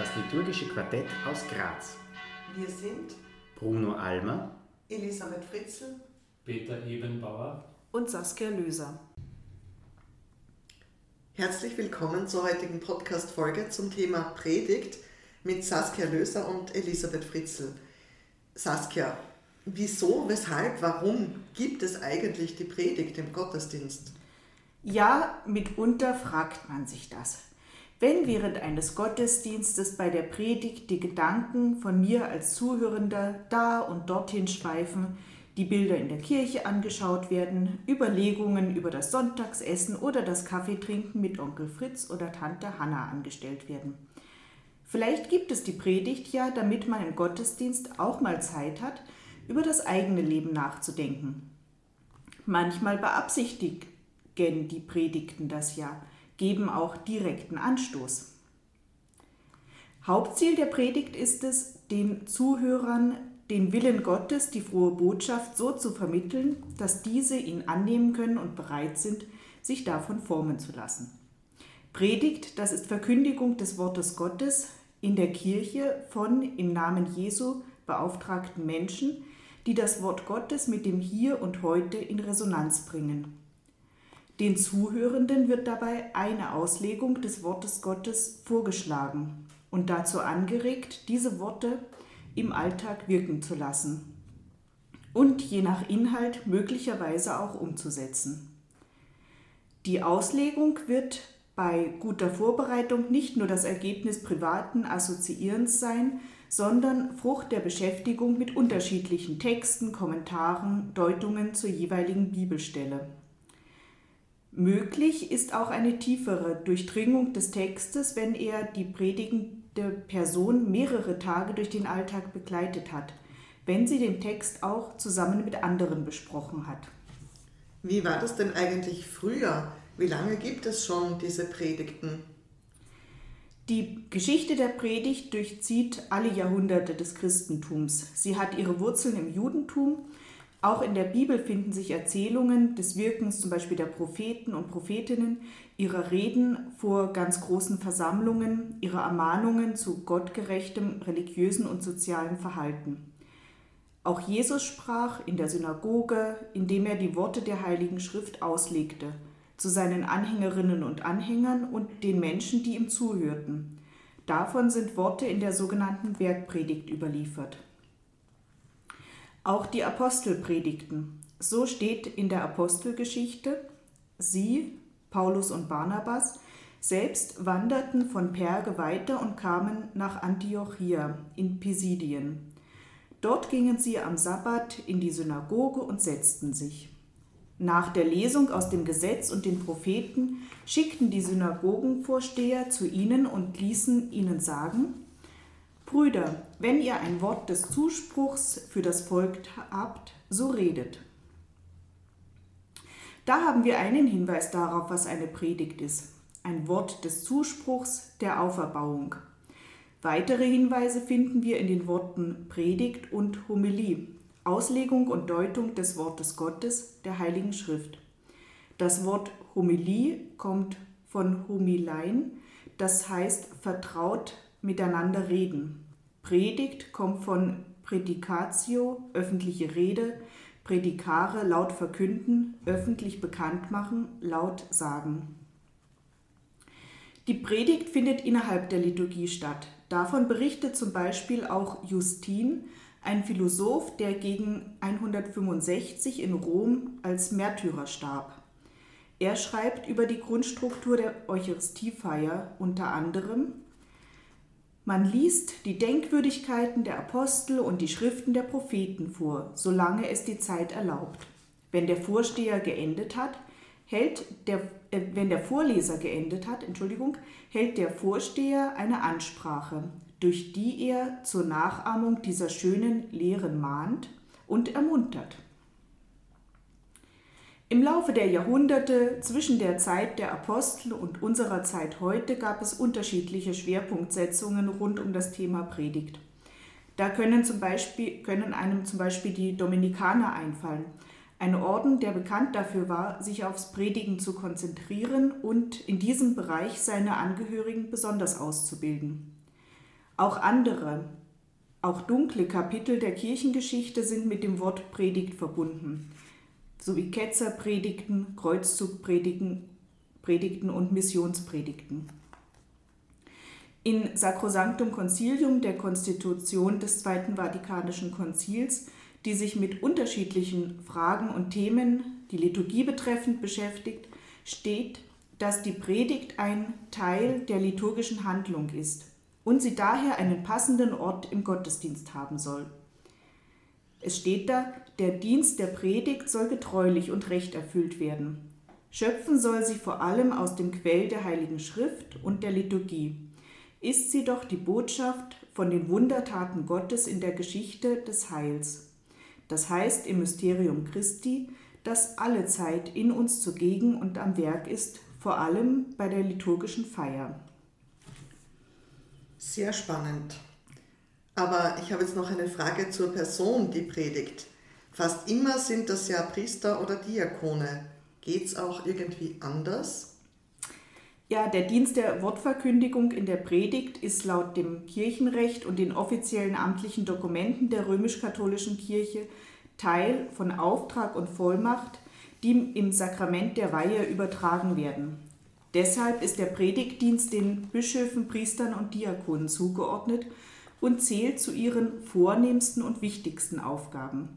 das liturgische Quartett aus Graz. Wir sind Bruno Almer, Elisabeth Fritzl, Peter Ebenbauer und Saskia Löser. Herzlich willkommen zur heutigen Podcast-Folge zum Thema Predigt mit Saskia Löser und Elisabeth Fritzl. Saskia, wieso, weshalb, warum gibt es eigentlich die Predigt im Gottesdienst? Ja, mitunter fragt man sich das. Wenn während eines Gottesdienstes bei der Predigt die Gedanken von mir als Zuhörender da und dorthin schweifen, die Bilder in der Kirche angeschaut werden, Überlegungen über das Sonntagsessen oder das Kaffeetrinken mit Onkel Fritz oder Tante Hanna angestellt werden. Vielleicht gibt es die Predigt ja, damit man im Gottesdienst auch mal Zeit hat, über das eigene Leben nachzudenken. Manchmal beabsichtigen die Predigten das ja, geben auch direkten Anstoß. Hauptziel der Predigt ist es, den Zuhörern den Willen Gottes, die frohe Botschaft so zu vermitteln, dass diese ihn annehmen können und bereit sind, sich davon formen zu lassen. Predigt, das ist Verkündigung des Wortes Gottes in der Kirche von im Namen Jesu beauftragten Menschen, die das Wort Gottes mit dem Hier und heute in Resonanz bringen. Den Zuhörenden wird dabei eine Auslegung des Wortes Gottes vorgeschlagen und dazu angeregt, diese Worte im Alltag wirken zu lassen und je nach Inhalt möglicherweise auch umzusetzen. Die Auslegung wird bei guter Vorbereitung nicht nur das Ergebnis privaten Assoziierens sein, sondern Frucht der Beschäftigung mit unterschiedlichen Texten, Kommentaren, Deutungen zur jeweiligen Bibelstelle. Möglich ist auch eine tiefere Durchdringung des Textes, wenn er die predigende Person mehrere Tage durch den Alltag begleitet hat, wenn sie den Text auch zusammen mit anderen besprochen hat. Wie war das denn eigentlich früher? Wie lange gibt es schon diese Predigten? Die Geschichte der Predigt durchzieht alle Jahrhunderte des Christentums. Sie hat ihre Wurzeln im Judentum auch in der Bibel finden sich Erzählungen des Wirkens zum Beispiel der Propheten und Prophetinnen, ihrer Reden vor ganz großen Versammlungen, ihrer Ermahnungen zu gottgerechtem religiösen und sozialen Verhalten. Auch Jesus sprach in der Synagoge, indem er die Worte der Heiligen Schrift auslegte, zu seinen Anhängerinnen und Anhängern und den Menschen, die ihm zuhörten. Davon sind Worte in der sogenannten Bergpredigt überliefert. Auch die Apostel predigten. So steht in der Apostelgeschichte, sie, Paulus und Barnabas, selbst wanderten von Perge weiter und kamen nach Antiochia in Pisidien. Dort gingen sie am Sabbat in die Synagoge und setzten sich. Nach der Lesung aus dem Gesetz und den Propheten schickten die Synagogenvorsteher zu ihnen und ließen ihnen sagen, Brüder, wenn ihr ein Wort des Zuspruchs für das Volk habt, so redet. Da haben wir einen Hinweis darauf, was eine Predigt ist. Ein Wort des Zuspruchs, der Auferbauung. Weitere Hinweise finden wir in den Worten Predigt und Homilie, Auslegung und Deutung des Wortes Gottes, der Heiligen Schrift. Das Wort Homilie kommt von Homilein, das heißt vertraut miteinander reden. Predigt kommt von Predicatio, öffentliche Rede, Predikare, laut verkünden, öffentlich bekannt machen, laut sagen. Die Predigt findet innerhalb der Liturgie statt. Davon berichtet zum Beispiel auch Justin, ein Philosoph, der gegen 165 in Rom als Märtyrer starb. Er schreibt über die Grundstruktur der Eucharistiefeier unter anderem man liest die Denkwürdigkeiten der Apostel und die Schriften der Propheten vor, solange es die Zeit erlaubt. Wenn der Vorsteher geendet hat, hält der, äh, wenn der Vorleser geendet hat, Entschuldigung, hält der Vorsteher eine Ansprache, durch die er zur Nachahmung dieser schönen Lehren mahnt und ermuntert. Im Laufe der Jahrhunderte zwischen der Zeit der Apostel und unserer Zeit heute gab es unterschiedliche Schwerpunktsetzungen rund um das Thema Predigt. Da können, zum Beispiel, können einem zum Beispiel die Dominikaner einfallen, ein Orden, der bekannt dafür war, sich aufs Predigen zu konzentrieren und in diesem Bereich seine Angehörigen besonders auszubilden. Auch andere, auch dunkle Kapitel der Kirchengeschichte sind mit dem Wort Predigt verbunden, sowie Ketzerpredigten, Kreuzzugpredigten Predigten und Missionspredigten. In Sacrosanctum Concilium der Konstitution des Zweiten Vatikanischen Konzils, die sich mit unterschiedlichen Fragen und Themen, die Liturgie betreffend, beschäftigt, steht, dass die Predigt ein Teil der liturgischen Handlung ist und sie daher einen passenden Ort im Gottesdienst haben soll. Es steht da, der Dienst der Predigt soll getreulich und recht erfüllt werden. Schöpfen soll sie vor allem aus dem Quell der Heiligen Schrift und der Liturgie. Ist sie doch die Botschaft von den Wundertaten Gottes in der Geschichte des Heils. Das heißt im Mysterium Christi, das alle Zeit in uns zugegen und am Werk ist, vor allem bei der liturgischen Feier. Sehr spannend. Aber ich habe jetzt noch eine Frage zur Person, die predigt. Fast immer sind das ja Priester oder Diakone. Geht es auch irgendwie anders? Ja, der Dienst der Wortverkündigung in der Predigt ist laut dem Kirchenrecht und den offiziellen amtlichen Dokumenten der römisch-katholischen Kirche Teil von Auftrag und Vollmacht, die im Sakrament der Weihe übertragen werden. Deshalb ist der Predigtdienst den Bischöfen, Priestern und Diakonen zugeordnet und zählt zu ihren vornehmsten und wichtigsten Aufgaben.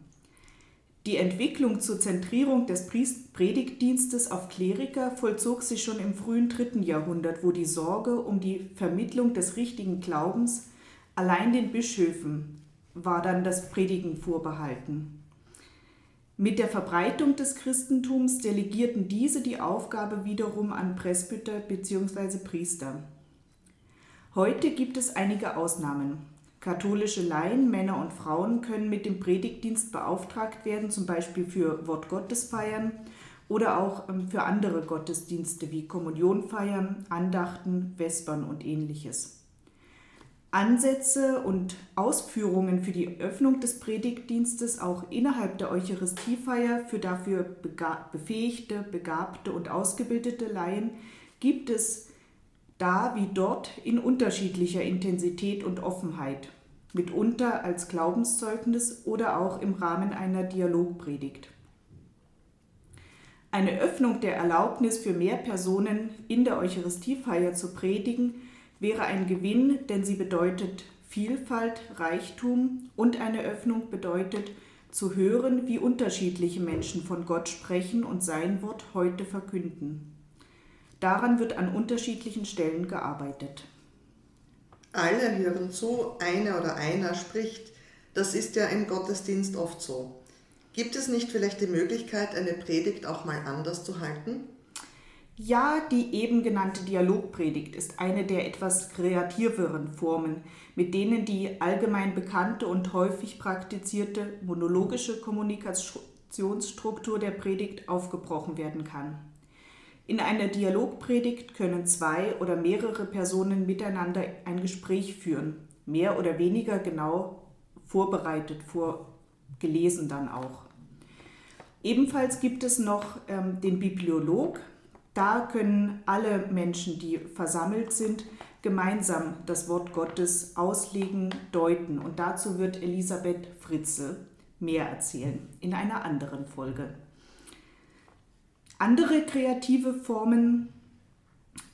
Die Entwicklung zur Zentrierung des Predigtdienstes auf Kleriker vollzog sich schon im frühen dritten Jahrhundert, wo die Sorge um die Vermittlung des richtigen Glaubens allein den Bischöfen war dann das Predigen vorbehalten. Mit der Verbreitung des Christentums delegierten diese die Aufgabe wiederum an Presbyter bzw. Priester. Heute gibt es einige Ausnahmen. Katholische Laien, Männer und Frauen können mit dem Predigtdienst beauftragt werden, zum Beispiel für Wortgottesfeiern oder auch ähm, für andere Gottesdienste wie Kommunionfeiern, Andachten, Vespern und ähnliches. Ansätze und Ausführungen für die Öffnung des Predigtdienstes auch innerhalb der Eucharistiefeier für dafür befähigte, begabte und ausgebildete Laien gibt es da wie dort in unterschiedlicher Intensität und Offenheit, mitunter als Glaubenszeugnis oder auch im Rahmen einer Dialogpredigt. Eine Öffnung der Erlaubnis für mehr Personen in der Eucharistiefeier zu predigen wäre ein Gewinn, denn sie bedeutet Vielfalt, Reichtum und eine Öffnung bedeutet zu hören, wie unterschiedliche Menschen von Gott sprechen und sein Wort heute verkünden. Daran wird an unterschiedlichen Stellen gearbeitet. Alle hören zu, einer oder einer spricht. Das ist ja im Gottesdienst oft so. Gibt es nicht vielleicht die Möglichkeit, eine Predigt auch mal anders zu halten? Ja, die eben genannte Dialogpredigt ist eine der etwas kreativeren Formen, mit denen die allgemein bekannte und häufig praktizierte monologische Kommunikationsstruktur der Predigt aufgebrochen werden kann. In einer Dialogpredigt können zwei oder mehrere Personen miteinander ein Gespräch führen, mehr oder weniger genau vorbereitet, vorgelesen dann auch. Ebenfalls gibt es noch ähm, den Bibliolog. Da können alle Menschen, die versammelt sind, gemeinsam das Wort Gottes auslegen, deuten. Und dazu wird Elisabeth Fritzel mehr erzählen in einer anderen Folge. Andere kreative Formen,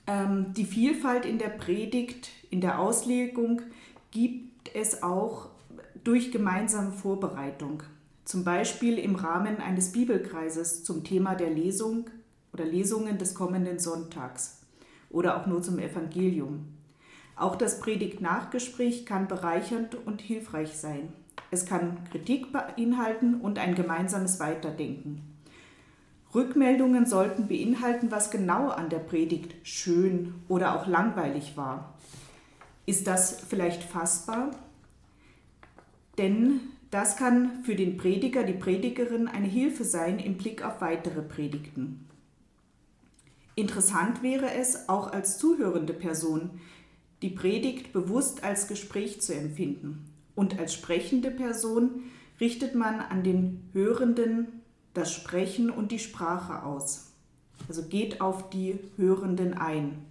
ähm, die Vielfalt in der Predigt, in der Auslegung gibt es auch durch gemeinsame Vorbereitung. Zum Beispiel im Rahmen eines Bibelkreises zum Thema der Lesung oder Lesungen des kommenden Sonntags oder auch nur zum Evangelium. Auch das Predigt-Nachgespräch kann bereichernd und hilfreich sein. Es kann Kritik beinhalten und ein gemeinsames Weiterdenken. Rückmeldungen sollten beinhalten, was genau an der Predigt schön oder auch langweilig war. Ist das vielleicht fassbar? Denn das kann für den Prediger, die Predigerin eine Hilfe sein im Blick auf weitere Predigten. Interessant wäre es, auch als zuhörende Person, die Predigt bewusst als Gespräch zu empfinden. Und als sprechende Person richtet man an den Hörenden das Sprechen und die Sprache aus. Also geht auf die Hörenden ein.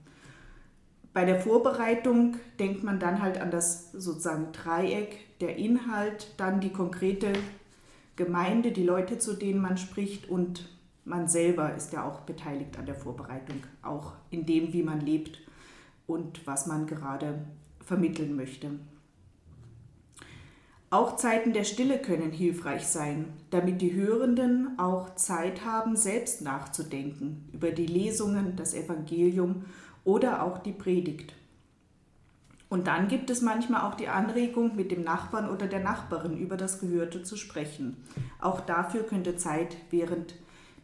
Bei der Vorbereitung denkt man dann halt an das sozusagen Dreieck, der Inhalt, dann die konkrete Gemeinde, die Leute, zu denen man spricht und man selber ist ja auch beteiligt an der Vorbereitung, auch in dem, wie man lebt und was man gerade vermitteln möchte. Auch Zeiten der Stille können hilfreich sein, damit die Hörenden auch Zeit haben, selbst nachzudenken über die Lesungen, das Evangelium oder auch die Predigt. Und dann gibt es manchmal auch die Anregung, mit dem Nachbarn oder der Nachbarin über das Gehörte zu sprechen. Auch dafür könnte Zeit während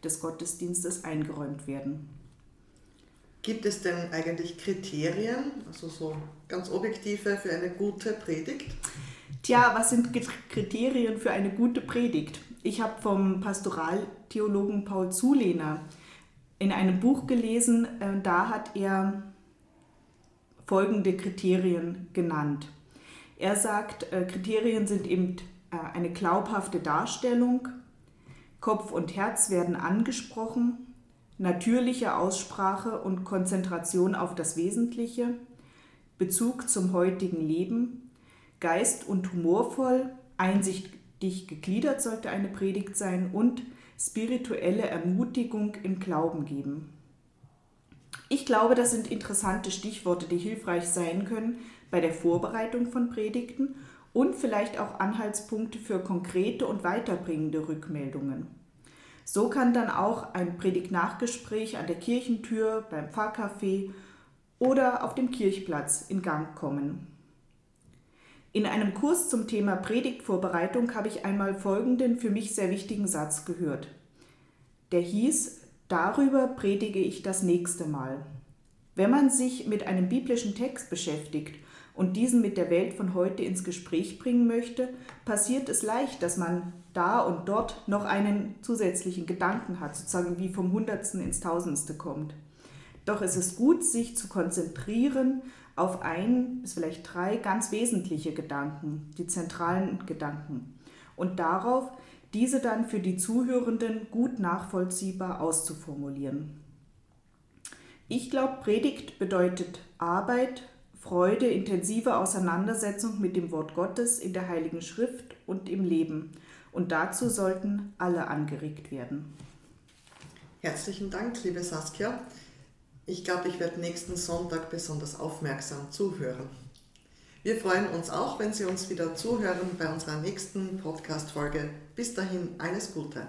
des Gottesdienstes eingeräumt werden. Gibt es denn eigentlich Kriterien, also so ganz objektive für eine gute Predigt? Tja, was sind Kriterien für eine gute Predigt? Ich habe vom Pastoraltheologen Paul Zulehner in einem Buch gelesen, äh, da hat er folgende Kriterien genannt. Er sagt, äh, Kriterien sind eben äh, eine glaubhafte Darstellung, Kopf und Herz werden angesprochen, natürliche Aussprache und Konzentration auf das Wesentliche, Bezug zum heutigen Leben, Geist und humorvoll, einsichtig gegliedert sollte eine Predigt sein und spirituelle Ermutigung im Glauben geben. Ich glaube, das sind interessante Stichworte, die hilfreich sein können bei der Vorbereitung von Predigten und vielleicht auch Anhaltspunkte für konkrete und weiterbringende Rückmeldungen. So kann dann auch ein Predigtnachgespräch an der Kirchentür, beim Pfarrcafé oder auf dem Kirchplatz in Gang kommen. In einem Kurs zum Thema Predigtvorbereitung habe ich einmal folgenden für mich sehr wichtigen Satz gehört. Der hieß, darüber predige ich das nächste Mal. Wenn man sich mit einem biblischen Text beschäftigt und diesen mit der Welt von heute ins Gespräch bringen möchte, passiert es leicht, dass man da und dort noch einen zusätzlichen Gedanken hat, sozusagen wie vom Hundertsten ins Tausendste kommt. Doch es ist gut, sich zu konzentrieren auf ein bis vielleicht drei ganz wesentliche Gedanken, die zentralen Gedanken, und darauf, diese dann für die Zuhörenden gut nachvollziehbar auszuformulieren. Ich glaube, Predigt bedeutet Arbeit, Freude, intensive Auseinandersetzung mit dem Wort Gottes in der Heiligen Schrift und im Leben. Und dazu sollten alle angeregt werden. Herzlichen Dank, liebe Saskia. Ich glaube, ich werde nächsten Sonntag besonders aufmerksam zuhören. Wir freuen uns auch, wenn Sie uns wieder zuhören bei unserer nächsten Podcast-Folge. Bis dahin, alles Gute.